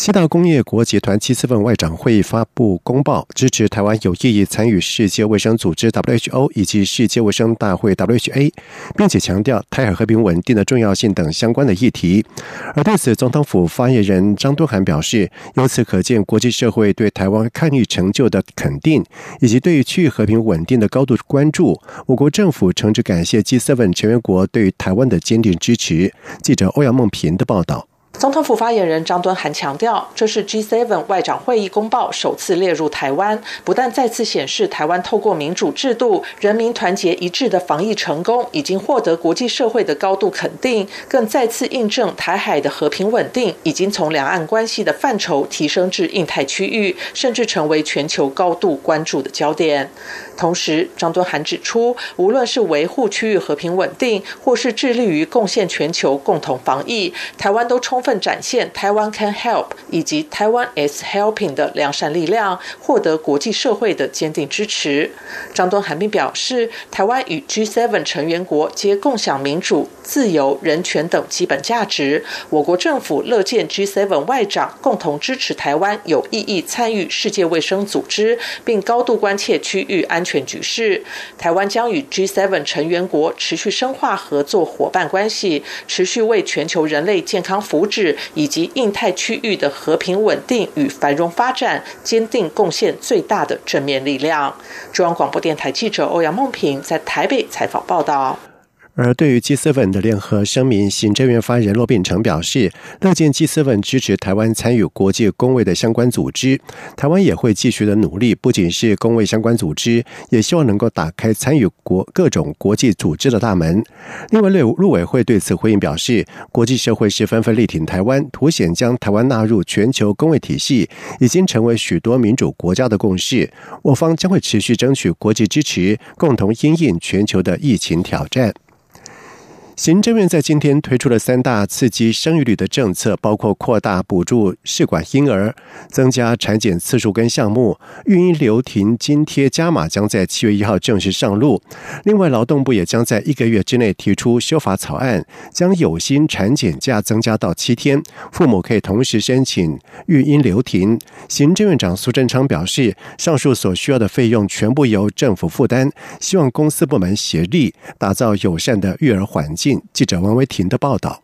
七大工业国集团 G7 外长会议发布公报，支持台湾有意义参与世界卫生组织 WHO 以及世界卫生大会 WHA，并且强调台海和平稳定的重要性等相关的议题。而对此，总统府发言人张敦涵表示，由此可见国际社会对台湾抗疫成就的肯定，以及对于区域和平稳定的高度关注。我国政府诚挚感谢 G7 成员国对于台湾的坚定支持。记者欧阳梦平的报道。总统府发言人张敦涵强调，这是 G7 外长会议公报首次列入台湾，不但再次显示台湾透过民主制度、人民团结一致的防疫成功，已经获得国际社会的高度肯定，更再次印证台海的和平稳定已经从两岸关系的范畴提升至印太区域，甚至成为全球高度关注的焦点。同时，张敦涵指出，无论是维护区域和平稳定，或是致力于贡献全球共同防疫，台湾都充充分。展现台湾 can help 以及台湾 is helping 的良善力量，获得国际社会的坚定支持。张敦涵并表示，台湾与 G7 成员国皆共享民主、自由、人权等基本价值。我国政府乐见 G7 外长共同支持台湾有意义参与世界卫生组织，并高度关切区域安全局势。台湾将与 G7 成员国持续深化合作伙伴关系，持续为全球人类健康福祉。以及印太区域的和平稳定与繁荣发展，坚定贡献最大的正面力量。中央广播电台记者欧阳梦平在台北采访报道。而对于 G7 的联合声明，行政院发言人骆秉成表示，乐见 G7 支持台湾参与国际公卫的相关组织，台湾也会继续的努力，不仅是公卫相关组织，也希望能够打开参与国各种国际组织的大门。另外，陆陆委会对此回应表示，国际社会是纷纷力挺台湾，凸显将台湾纳入全球公卫体系，已经成为许多民主国家的共识。我方将会持续争取国际支持，共同应应全球的疫情挑战。行政院在今天推出了三大刺激生育率的政策，包括扩大补助试管婴儿、增加产检次数跟项目、育婴留停津贴加码，将在七月一号正式上路。另外，劳动部也将在一个月之内提出修法草案，将有薪产检假增加到七天，父母可以同时申请育婴留停。行政院长苏贞昌表示，上述所需要的费用全部由政府负担，希望公司部门协力打造友善的育儿环境。记者王维婷的报道。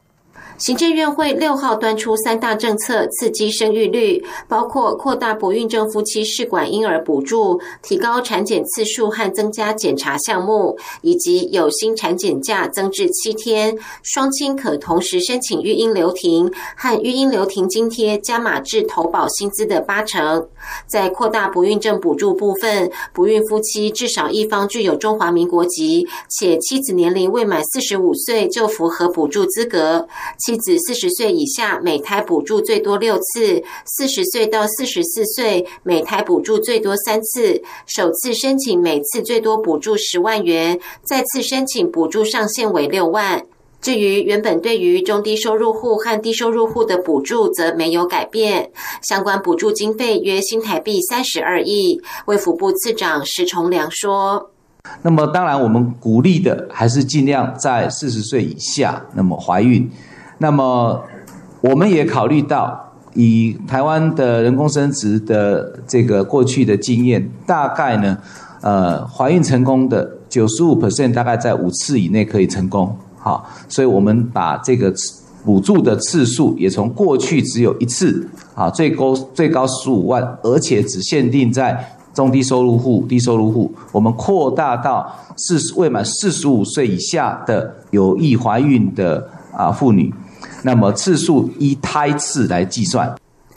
行政院会六号端出三大政策，刺激生育率，包括扩大不孕症夫妻试管婴儿补助、提高产检次数和增加检查项目，以及有薪产检假增至七天，双亲可同时申请育婴留停和育婴留停津贴加码至投保薪资的八成。在扩大不孕症补助部分，不孕夫妻至少一方具有中华民国籍，且妻子年龄未满四十五岁就符合补助资格。妻子四十岁以下，每胎补助最多六次；四十岁到四十四岁，每胎补助最多三次。首次申请每次最多补助十万元，再次申请补助上限为六万。至于原本对于中低收入户和低收入户的补助，则没有改变。相关补助经费约新台币三十二亿。卫福部次长石崇良说。那么，当然我们鼓励的还是尽量在四十岁以下，那么怀孕。那么，我们也考虑到，以台湾的人工生殖的这个过去的经验，大概呢，呃，怀孕成功的九十五 percent 大概在五次以内可以成功，好，所以我们把这个补助的次数也从过去只有一次，啊，最高最高十五万，而且只限定在中低收入户、低收入户，我们扩大到四十未满四十五岁以下的有意怀孕的啊妇女。那么次数依胎次来计算。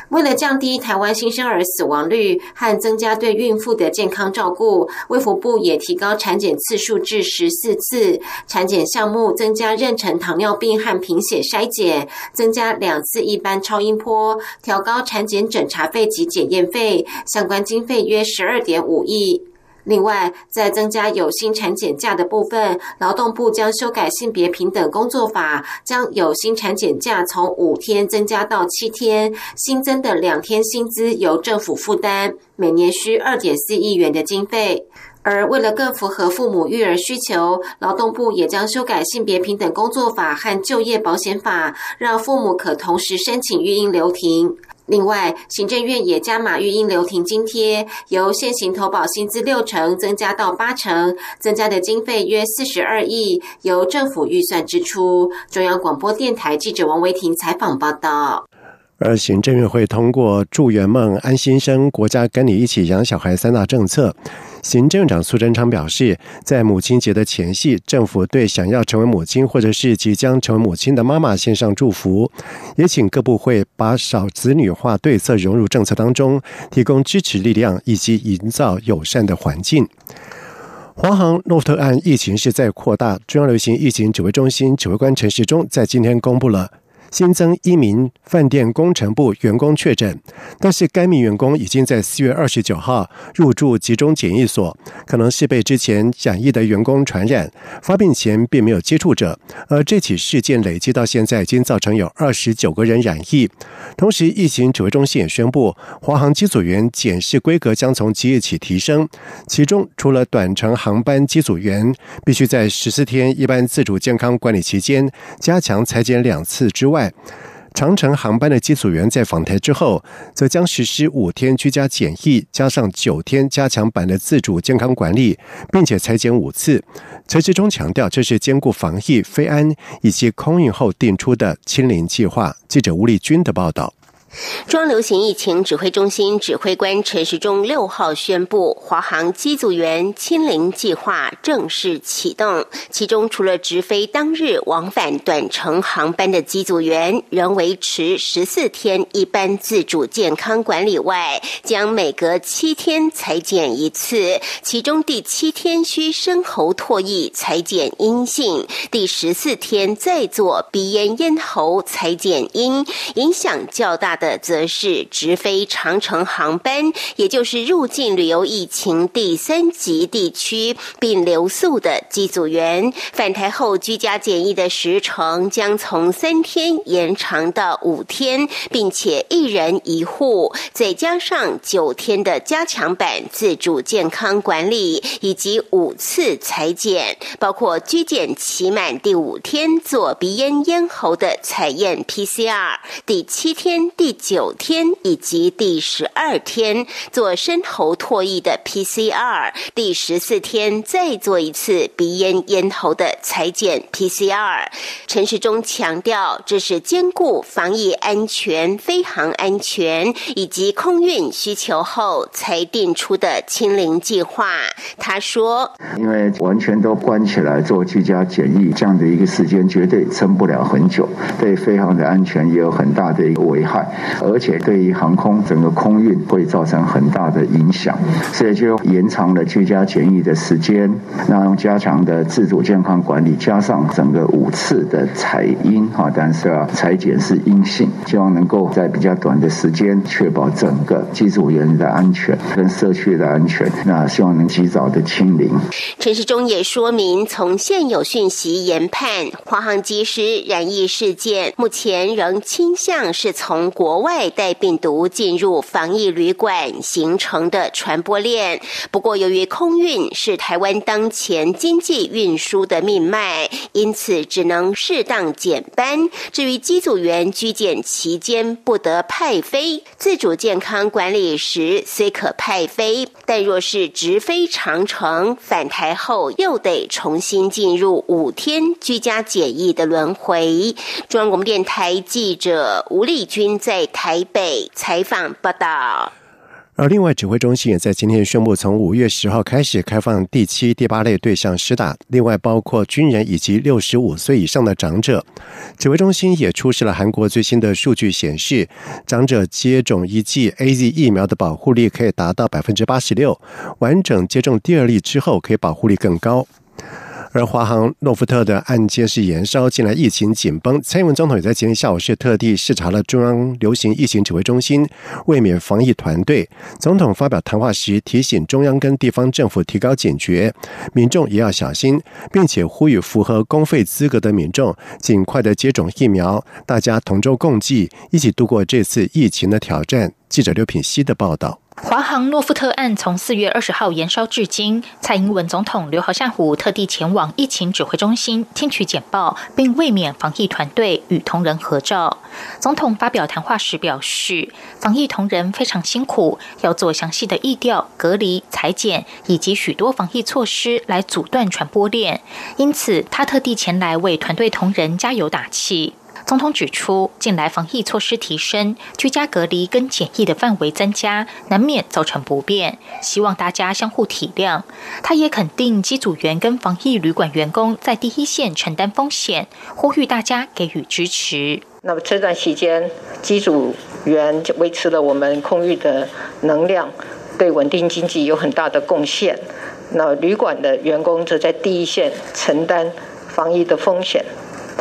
为了降低台湾新生儿死亡率和增加对孕妇的健康照顾，卫福部也提高产检次数至十四次，产检项目增加妊娠糖尿病和贫血筛检，增加两次一般超音波，调高产检诊查费及检验费，相关经费约十二点五亿。另外，在增加有薪产检假的部分，劳动部将修改性别平等工作法，将有薪产检假从五天增加到七天，新增的两天薪资由政府负担，每年需二点四亿元的经费。而为了更符合父母育儿需求，劳动部也将修改性别平等工作法和就业保险法，让父母可同时申请育婴留停。另外，行政院也加码育婴留停津贴，由现行投保薪资六成增加到八成，增加的经费约四十二亿，由政府预算支出。中央广播电台记者王维婷采访报道。而行政院会通过“助圆梦”“安心生”“国家跟你一起养小孩”三大政策。行政长苏贞昌表示，在母亲节的前夕，政府对想要成为母亲或者是即将成为母亲的妈妈献上祝福，也请各部会把少子女化对策融入政策当中，提供支持力量以及营造友善的环境。华航诺特案疫情是在扩大，中央流行疫情指挥中心指挥官陈时中在今天公布了。新增一名饭店工程部员工确诊，但是该名员工已经在四月二十九号入住集中检疫所，可能是被之前染疫的员工传染。发病前并没有接触者，而这起事件累计到现在已经造成有二十九个人染疫。同时，疫情指挥中心也宣布，华航机组员检视规格将从即日起提升，其中除了短程航班机组员必须在十四天一般自主健康管理期间加强裁剪两次之外，外，长城航班的机组员在访台之后，则将实施五天居家检疫，加上九天加强版的自主健康管理，并且裁减五次。陈志忠强调，这是兼顾防疫、非安以及空运后定出的“清零”计划。记者吴立军的报道。中流行疫情指挥中心指挥官陈时中六号宣布，华航机组员清零计划正式启动。其中，除了直飞当日往返短程航班的机组员仍维持十四天一般自主健康管理外，将每隔七天裁剪一次。其中第七天需深喉唾液裁剪阴性，第十四天再做鼻咽咽喉裁剪阴，影响较大。的则是直飞长城航班，也就是入境旅游疫情第三级地区并留宿的机组员，返台后居家检疫的时程将从三天延长到五天，并且一人一户，再加上九天的加强版自主健康管理以及五次裁剪，包括居检期满第五天做鼻咽咽喉的采验 PCR，第七天第。第九天以及第十二天做深喉唾液的 PCR，第十四天再做一次鼻咽咽喉的裁剪 PCR。陈世忠强调，这是兼顾防疫安全、飞航安全以及空运需求后才定出的清零计划。他说：“因为完全都关起来做居家检疫，这样的一个时间绝对撑不了很久，对飞航的安全也有很大的一个危害。”而且对于航空整个空运会造成很大的影响，所以就延长了居家检疫的时间，那用加强的自主健康管理，加上整个五次的采阴哈，但是啊采检是阴性，希望能够在比较短的时间确保整个机组员的安全跟社区的安全，那希望能及早的清零。陈世忠也说明，从现有讯息研判，华航机师染疫事件目前仍倾向是从国。国外带病毒进入防疫旅馆形成的传播链。不过，由于空运是台湾当前经济运输的命脉，因此只能适当减班。至于机组员居检期间不得派飞，自主健康管理时虽可派飞，但若是直飞长城返台后，又得重新进入五天居家检疫的轮回。中央广播电台记者吴丽君在。台北采访报道。而另外，指挥中心也在今天宣布，从五月十号开始开放第七、第八类对象施打，另外包括军人以及六十五岁以上的长者。指挥中心也出示了韩国最新的数据，显示长者接种一剂 A Z 疫苗的保护力可以达到百分之八十六，完整接种第二例之后，可以保护力更高。而华航诺富特的案件是延烧，近来疫情紧绷。蔡英文总统也在今天下午是特地视察了中央流行疫情指挥中心，卫冕防疫团队。总统发表谈话时提醒中央跟地方政府提高警觉，民众也要小心，并且呼吁符合公费资格的民众尽快的接种疫苗，大家同舟共济，一起度过这次疫情的挑战。记者刘品希的报道。华航诺富特案从四月二十号延烧至今，蔡英文总统刘豪下午特地前往疫情指挥中心听取简报，并卫冕防疫团队与同仁合照。总统发表谈话时表示，防疫同仁非常辛苦，要做详细的疫调、隔离、裁剪以及许多防疫措施来阻断传播链，因此他特地前来为团队同仁加油打气。总统指出，近来防疫措施提升，居家隔离跟检疫的范围增加，难免造成不便，希望大家相互体谅。他也肯定机组员跟防疫旅馆员工在第一线承担风险，呼吁大家给予支持。那么这段期间，机组员维持了我们空域的能量，对稳定经济有很大的贡献。那旅馆的员工则在第一线承担防疫的风险。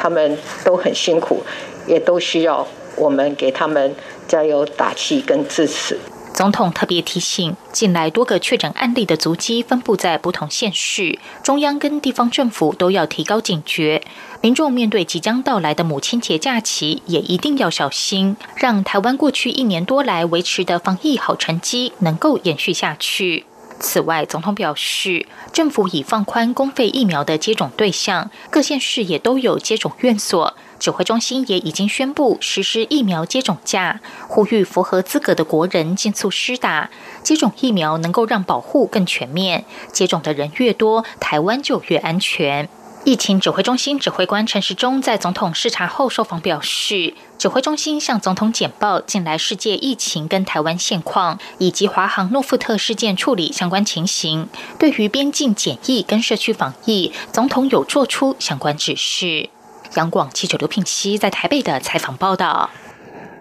他们都很辛苦，也都需要我们给他们加油打气跟支持。总统特别提醒，近来多个确诊案例的足迹分布在不同县市，中央跟地方政府都要提高警觉。民众面对即将到来的母亲节假期，也一定要小心，让台湾过去一年多来维持的防疫好成绩能够延续下去。此外，总统表示，政府已放宽公费疫苗的接种对象，各县市也都有接种院所。指挥中心也已经宣布实施疫苗接种假，呼吁符合资格的国人尽速施打。接种疫苗能够让保护更全面，接种的人越多，台湾就越安全。疫情指挥中心指挥官陈时中在总统视察后受访表示，指挥中心向总统简报近来世界疫情跟台湾现况，以及华航诺富特事件处理相关情形。对于边境检疫跟社区防疫，总统有做出相关指示。央广记者刘品熙在台北的采访报道。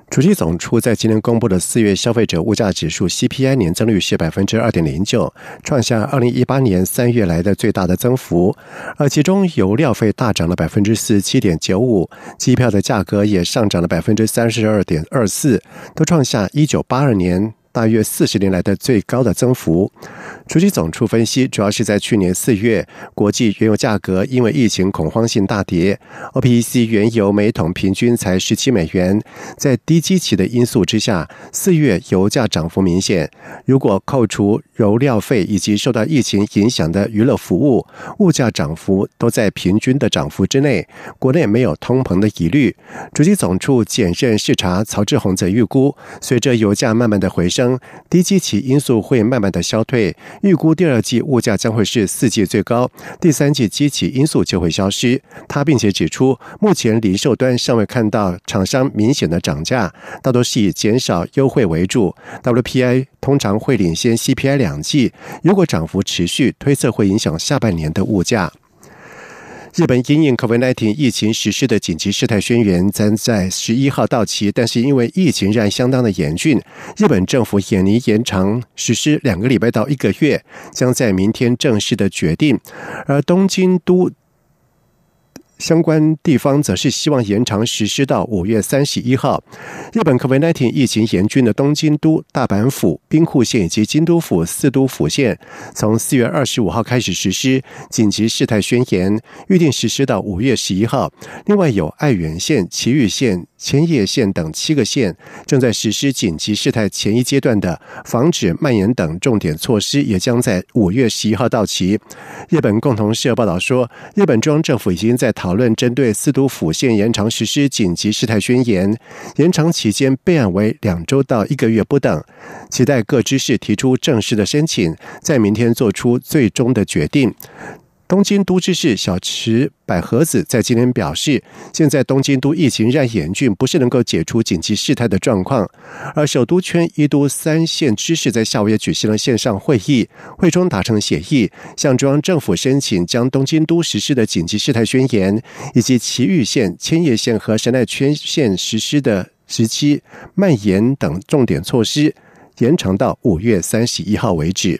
主计总处在今天公布的四月消费者物价指数 CPI 年增率是百分之二点零九，创下二零一八年三月来的最大的增幅。而其中油料费大涨了百分之四十七点九五，机票的价格也上涨了百分之三十二点二四，都创下一九八二年。大约四十年来的最高的增幅。主机总处分析，主要是在去年四月，国际原油价格因为疫情恐慌性大跌，OPEC 原油每桶平均才十七美元。在低基期的因素之下，四月油价涨幅明显。如果扣除油料费以及受到疫情影响的娱乐服务，物价涨幅都在平均的涨幅之内。国内没有通膨的疑虑。主机总处检任视察曹志宏则预估，随着油价慢慢的回升。低基期因素会慢慢的消退，预估第二季物价将会是四季最高，第三季基期因素就会消失。他并且指出，目前零售端尚未看到厂商明显的涨价，大多是以减少优惠为主。WPI 通常会领先 CPI 两两季，如果涨幅持续，推测会影响下半年的物价。日本因应 COVID-19 疫情实施的紧急事态宣言将在十一号到期，但是因为疫情仍然相当的严峻，日本政府也拟延长实施两个礼拜到一个月，将在明天正式的决定。而东京都。相关地方则是希望延长实施到五月三十一号。日本 COVID-19 疫情严峻的东京都、大阪府、兵库县以及京都府四都府县，从四月二十五号开始实施紧急事态宣言，预定实施到五月十一号。另外有爱媛县、埼玉县。千叶县等七个县正在实施紧急事态前一阶段的防止蔓延等重点措施，也将在五月十一号到期。日本共同社报道说，日本中央政府已经在讨论针对四都府县延长实施紧急事态宣言，延长期间备案为两周到一个月不等，期待各知事提出正式的申请，在明天做出最终的决定。东京都知事小池百合子在今天表示，现在东京都疫情仍然严峻，不是能够解除紧急事态的状况。而首都圈一都三县知事在下午也举行了线上会议，会中达成协议，向中央政府申请将东京都实施的紧急事态宣言，以及埼玉县、千叶县和神奈川县实施的时期蔓延等重点措施，延长到五月三十一号为止。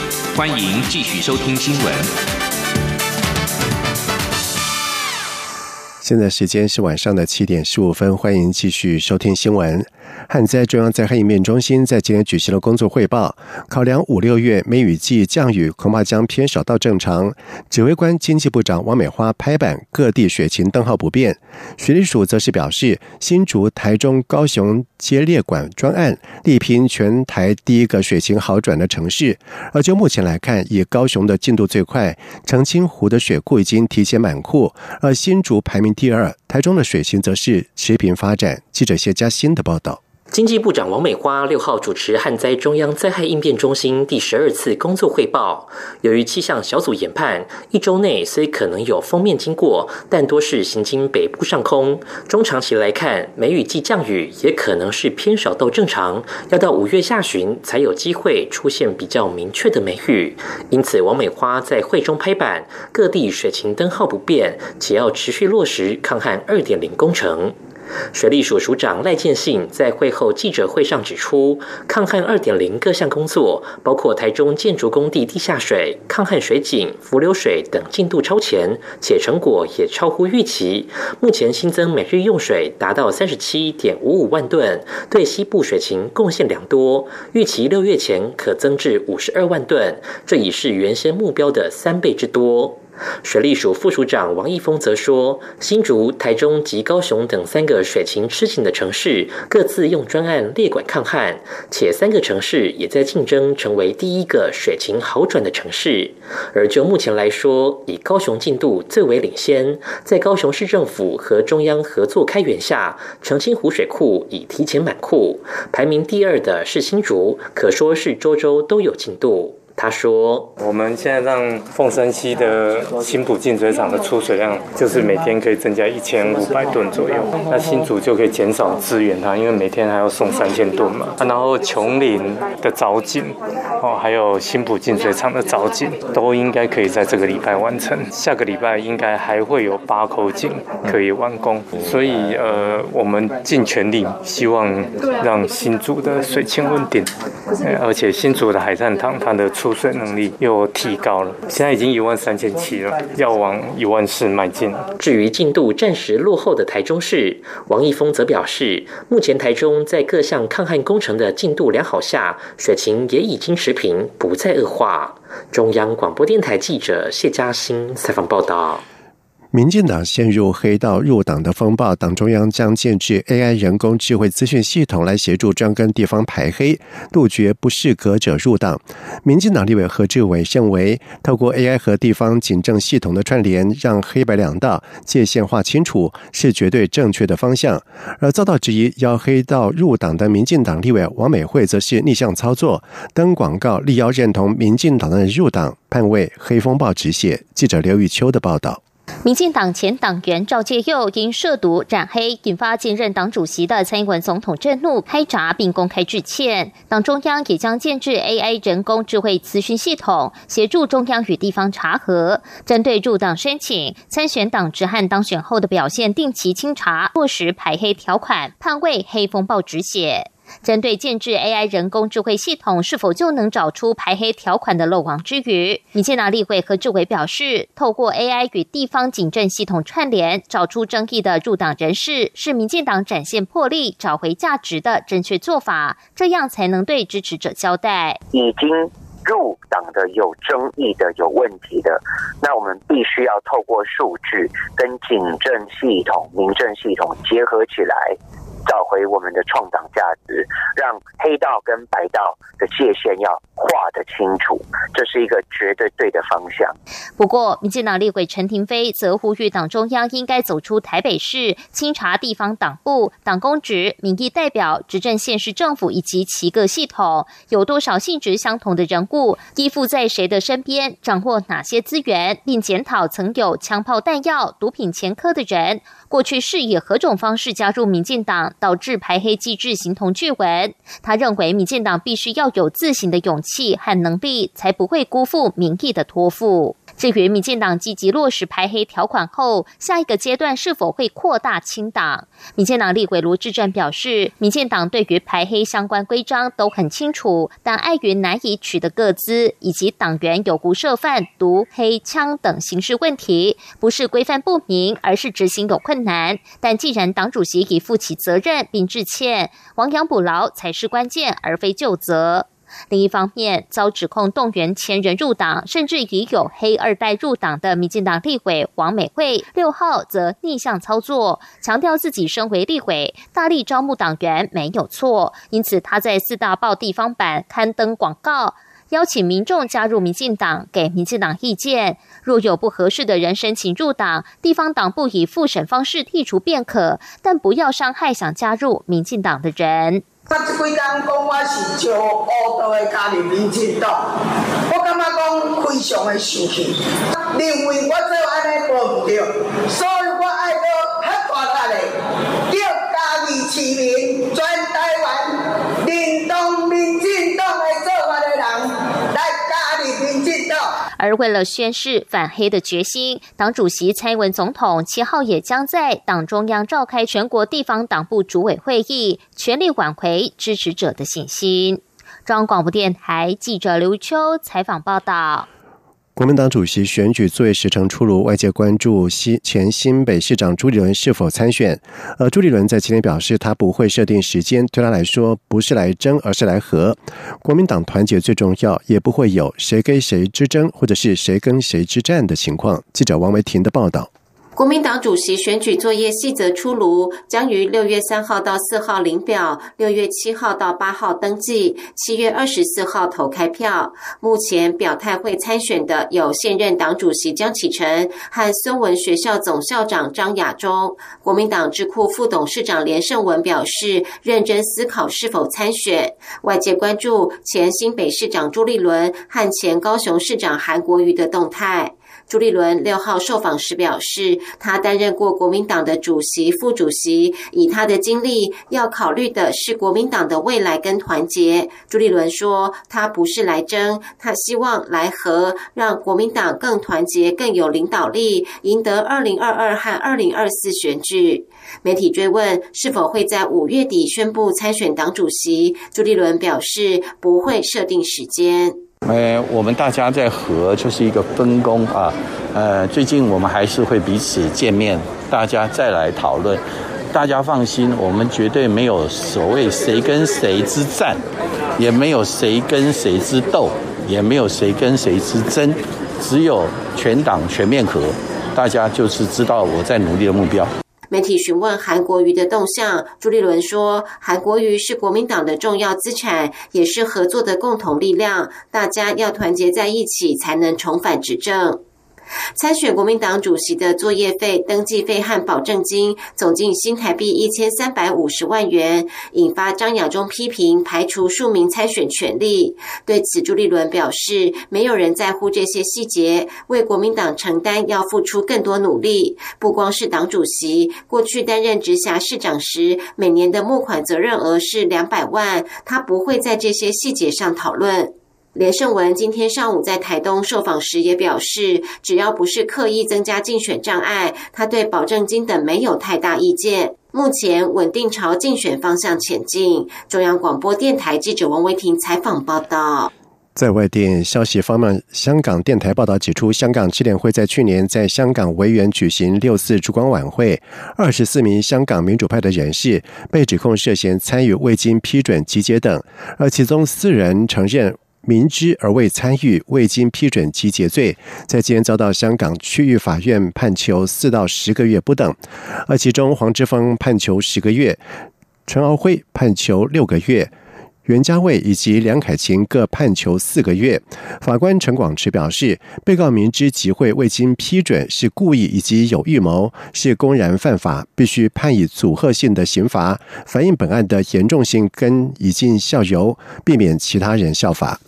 欢迎继续收听新闻。现在时间是晚上的七点十五分，欢迎继续收听新闻。旱灾中央灾害应变中心在今天举行了工作汇报，考量五六月梅雨季降雨恐怕将偏少到正常。指挥官经济部长王美花拍板，各地水情灯号不变。水利署则是表示，新竹、台中、高雄接列管专案，力拼全台第一个水情好转的城市。而就目前来看，以高雄的进度最快，澄清湖的水库已经提前满库，而新竹排名第二，台中的水情则是持平发展。记者谢佳欣的报道。经济部长王美花六号主持旱灾中央灾害应变中心第十二次工作汇报。由于气象小组研判，一周内虽可能有锋面经过，但多是行经北部上空。中长期来看，梅雨季降雨也可能是偏少到正常，要到五月下旬才有机会出现比较明确的梅雨。因此，王美花在会中拍板，各地水情灯号不变，且要持续落实抗旱二点零工程。水利署署长赖建信在会后记者会上指出，抗旱二点零各项工作，包括台中建筑工地地下水、抗旱水井、浮流水等进度超前，且成果也超乎预期。目前新增每日用水达到三十七点五五万吨，对西部水情贡献良多。预期六月前可增至五十二万吨，这已是原先目标的三倍之多。水利署副署长王义峰则说，新竹、台中及高雄等三个水情吃紧的城市，各自用专案列管抗旱，且三个城市也在竞争成为第一个水情好转的城市。而就目前来说，以高雄进度最为领先，在高雄市政府和中央合作开源下，澄清湖水库已提前满库。排名第二的是新竹，可说是周周都有进度。他说：“我们现在让凤山溪的新浦净水厂的出水量，就是每天可以增加一千五百吨左右。那新竹就可以减少支援它，因为每天还要送三千吨嘛。然后琼林的藻井，哦，还有新浦净水厂的藻井，都应该可以在这个礼拜完成。下个礼拜应该还会有八口井可以完工。所以，呃，我们尽全力希望让新竹的水情稳定，而且新竹的海战堂它的出水能力又提高了，现在已经一万三千七了，要往一万四迈进。至于进度暂时落后的台中市，王义峰则表示，目前台中在各项抗旱工程的进度良好下，水情也已经持平，不再恶化。中央广播电台记者谢嘉欣采访报道。民进党陷入黑道入党的风暴，党中央将建制 AI 人工智慧资讯系统来协助专跟地方排黑，杜绝不适格者入党。民进党立委何志伟认为，透过 AI 和地方警政系统的串联，让黑白两道界限划清楚，是绝对正确的方向。而遭到质疑要黑道入党的民进党立委王美惠，则是逆向操作，登广告力邀认同民进党的入党，盼为黑风暴止血。记者刘玉秋的报道。民进党前党员赵介佑因涉毒染黑，引发现任党主席的蔡英文总统震怒，开闸并公开致歉。党中央也将建制 AI 人工智慧咨询系统，协助中央与地方查核，针对入党申请、参选党职和当选后的表现定期清查，落实排黑条款，盼为黑风暴止血。针对建制 AI 人工智慧系统是否就能找出排黑条款的漏网之鱼？民进党立委何志伟表示，透过 AI 与地方警政系统串联，找出争议的入党人士，是民进党展现魄力、找回价值的正确做法，这样才能对支持者交代。已经入党的、有争议的、有问题的，那我们必须要透过数据跟警政系统、民政系统结合起来。找回我们的创党价值，让黑道跟白道的界限要画得清楚，这是一个绝对对的方向。不过，民进党立委陈廷飞则呼吁党中央应该走出台北市，清查地方党部、党公职、民意代表、执政县市政府以及其各系统，有多少性质相同的人物依附在谁的身边，掌握哪些资源，并检讨曾有枪炮弹药、毒品前科的人。过去是以何种方式加入民进党，导致排黑机制形同巨文。他认为，民进党必须要有自省的勇气和能力，才不会辜负民意的托付。至于民进党积极落实排黑条款后，下一个阶段是否会扩大清党？民进党立委卢志正表示，民进党对于排黑相关规章都很清楚，但碍于难以取得各资，以及党员有无涉犯毒、黑、枪等刑事问题，不是规范不明，而是执行有困难。但既然党主席已负起责任并致歉，亡羊补牢才是关键，而非就责。另一方面，遭指控动员前人入党，甚至已有黑二代入党的民进党立委王美惠，六号则逆向操作，强调自己身为立委，大力招募党员没有错。因此，他在四大报地方版刊登广告，邀请民众加入民进党，给民进党意见。若有不合适的人申请入党，地方党部以复审方式剔除便可，但不要伤害想加入民进党的人。他这几天讲我是招乌道的加入民进党，我感觉讲非常的生气，认为我做安尼做唔对，所以我爱到很大力的叫家己市民全台湾认同民进党的做法的人来加入民进党。而为了宣示反黑的决心，党主席蔡英文总统七号也将在党中央召开全国地方党部主委会议，全力挽回支持者的信心。中央广播电台记者刘秋采访报道。国民党主席选举作业时程出炉，外界关注新前新北市长朱立伦是否参选。而朱立伦在今天表示，他不会设定时间，对他来说不是来争，而是来和。国民党团结最重要，也不会有谁跟谁之争，或者是谁跟谁之战的情况。记者王维婷的报道。国民党主席选举作业细则出炉，将于六月三号到四号领表，六月七号到八号登记，七月二十四号投开票。目前表态会参选的有现任党主席江启臣和孙文学校总校长张亚中。国民党智库副董事长连胜文表示，认真思考是否参选。外界关注前新北市长朱立伦和前高雄市长韩国瑜的动态。朱立伦六号受访时表示，他担任过国民党的主席、副主席，以他的经历，要考虑的是国民党的未来跟团结。朱立伦说，他不是来争，他希望来和，让国民党更团结、更有领导力，赢得二零二二和二零二四选举。媒体追问是否会在五月底宣布参选党主席，朱立伦表示不会设定时间。呃，我们大家在和就是一个分工啊。呃，最近我们还是会彼此见面，大家再来讨论。大家放心，我们绝对没有所谓谁跟谁之战，也没有谁跟谁之斗，也没有谁跟谁之争，只有全党全面和。大家就是知道我在努力的目标。媒体询问韩国瑜的动向，朱立伦说：“韩国瑜是国民党的重要资产，也是合作的共同力量，大家要团结在一起，才能重返执政。”参选国民党主席的作业费、登记费和保证金总计新台币一千三百五十万元，引发张亚中批评排除数名参选权利。对此，朱立伦表示，没有人在乎这些细节，为国民党承担要付出更多努力。不光是党主席，过去担任直辖市长时，每年的募款责任额是两百万，他不会在这些细节上讨论。连胜文今天上午在台东受访时也表示，只要不是刻意增加竞选障碍，他对保证金等没有太大意见。目前稳定朝竞选方向前进。中央广播电台记者王维婷采访报道。在外电消息方面，香港电台报道指出，香港七联会在去年在香港维园举行六四烛光晚会，二十四名香港民主派的人士被指控涉嫌参与未经批准集结等，而其中四人承认。明知而未参与、未经批准集结罪，在今天遭到香港区域法院判囚四到十个月不等，而其中黄之锋判囚十个月。陈敖辉判囚六个月。袁家卫以及梁凯琴各判囚四个月。法官陈广池表示，被告明知集会未经批准是故意以及有预谋，是公然犯法，必须判以组合性的刑罚，反映本案的严重性，跟以儆效尤，避免其他人效法。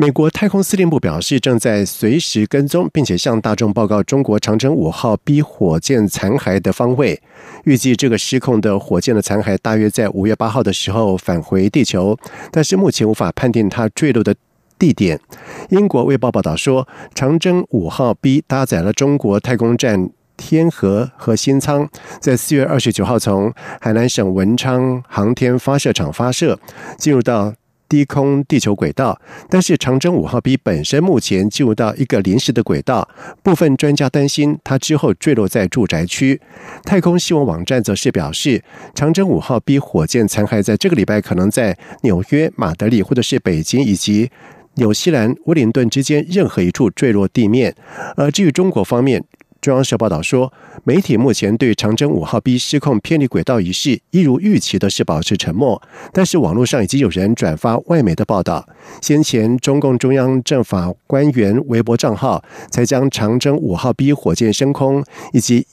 美国太空司令部表示，正在随时跟踪，并且向大众报告中国长征五号 B 火箭残骸的方位。预计这个失控的火箭的残骸大约在五月八号的时候返回地球，但是目前无法判定它坠落的地点。英国卫报报道说，长征五号 B 搭载了中国太空站天河核心舱，在四月二十九号从海南省文昌航天发射场发射，进入到。低空地球轨道，但是长征五号 B 本身目前进入到一个临时的轨道，部分专家担心它之后坠落在住宅区。太空新闻网站则是表示，长征五号 B 火箭残骸在这个礼拜可能在纽约、马德里或者是北京以及纽西兰威灵顿之间任何一处坠落地面。而至于中国方面，中央社报道说，媒体目前对长征五号 B 失控偏离轨道一事，一如预期的是保持沉默。但是网络上已经有人转发外媒的报道。先前中共中央政法官员微博账号才将长征五号 B 火箭升空以及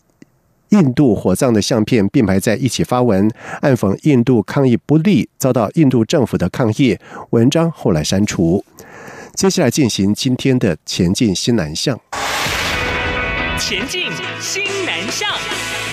印度火葬的相片并排在一起发文，暗讽印度抗议不力，遭到印度政府的抗议。文章后来删除。接下来进行今天的前进新南向。前进，新南向。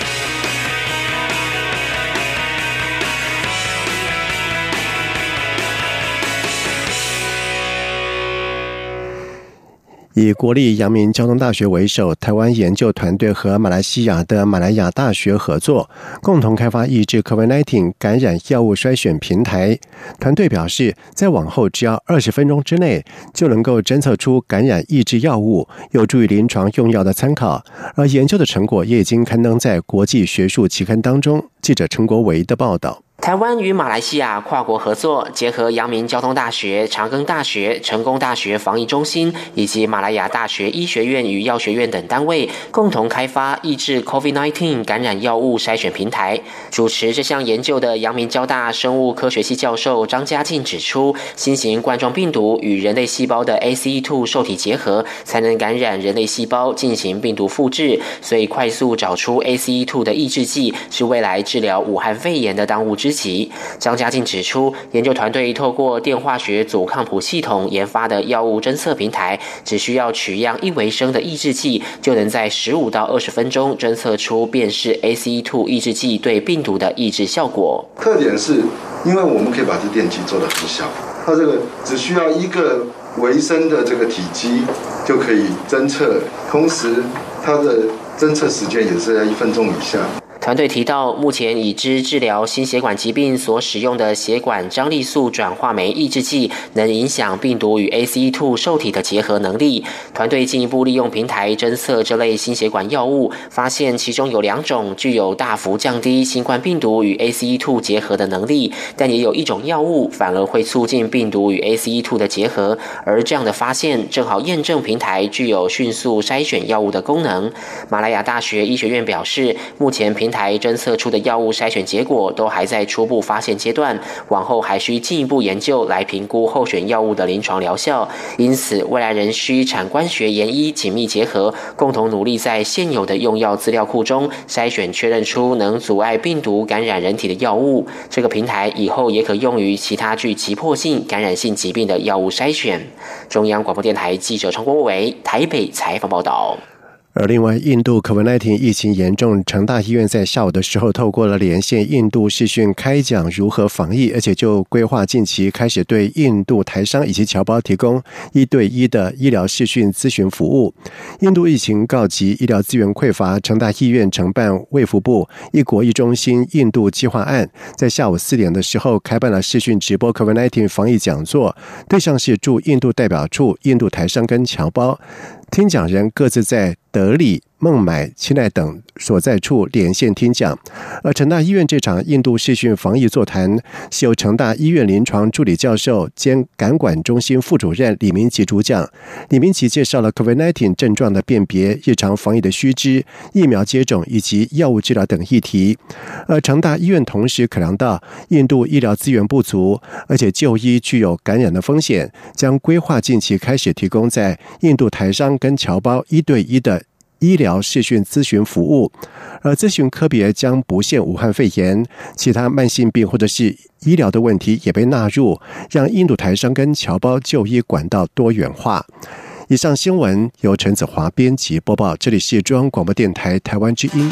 以国立阳明交通大学为首，台湾研究团队和马来西亚的马来亚大学合作，共同开发抑制 COVID-19 感染药物筛选平台。团队表示，在往后只要二十分钟之内，就能够侦测出感染抑制药物，有助于临床用药的参考。而研究的成果也已经刊登在国际学术期刊当中。记者陈国维的报道。台湾与马来西亚跨国合作，结合阳明交通大学、长庚大学、成功大学防疫中心以及马来亚大学医学院与药学院等单位，共同开发抑制 COVID-19 感染药物筛选平台。主持这项研究的阳明交大生物科学系教授张家进指出，新型冠状病毒与人类细胞的 ACE2 受体结合，才能感染人类细胞进行病毒复制，所以快速找出 ACE2 的抑制剂，是未来治疗武汉肺炎的当务之。及张家进指出，研究团队透过电化学阻抗谱系统研发的药物侦测平台，只需要取样一微升的抑制剂，就能在十五到二十分钟侦测出辨识 ACE2 抑制剂对病毒的抑制效果。特点是，因为我们可以把这电机做得很小，它这个只需要一个微升的这个体积就可以侦测，同时它的侦测时间也是在一分钟以下。团队提到，目前已知治疗心血管疾病所使用的血管张力素转化酶抑制剂，能影响病毒与 ACE2 受体的结合能力。团队进一步利用平台侦测这类心血管药物，发现其中有两种具有大幅降低新冠病毒与 ACE2 结合的能力，但也有一种药物反而会促进病毒与 ACE2 的结合。而这样的发现正好验证平台具有迅速筛选药物的功能。马来亚大学医学院表示，目前平台台侦测出的药物筛选结果都还在初步发现阶段，往后还需进一步研究来评估候选药物的临床疗效。因此，未来仍需产官学研医紧密结合，共同努力在现有的用药资料库中筛选确认出能阻碍病毒感染人体的药物。这个平台以后也可用于其他具急迫性感染性疾病的药物筛选。中央广播电台记者陈国伟台北采访报道。而另外，印度 COVID-19 疫情严重，成大医院在下午的时候透过了连线印度视讯开讲如何防疫，而且就规划近期开始对印度台商以及侨胞提供一对一的医疗视讯咨询服务。印度疫情告急，医疗资源匮乏，成大医院承办卫福部“一国一中心”印度计划案，在下午四点的时候开办了视讯直播 COVID-19 防疫讲座，对象是驻印度代表处、印度台商跟侨胞。听讲人各自在德里、孟买、清奈等所在处连线听讲。而成大医院这场印度视讯防疫座谈，是由成大医院临床助理教授兼感管中心副主任李明吉主讲。李明吉介绍了 COVID-19 症状的辨别、日常防疫的须知、疫苗接种以及药物治疗等议题。而成大医院同时考量到印度医疗资源不足，而且就医具有感染的风险，将规划近期开始提供在印度台商跟侨胞一对一的医疗视讯咨询服务，而咨询科别将不限武汉肺炎，其他慢性病或者是医疗的问题也被纳入，让印度台商跟侨胞就医管道多元化。以上新闻由陈子华编辑播报，这里是中央广播电台台湾之音。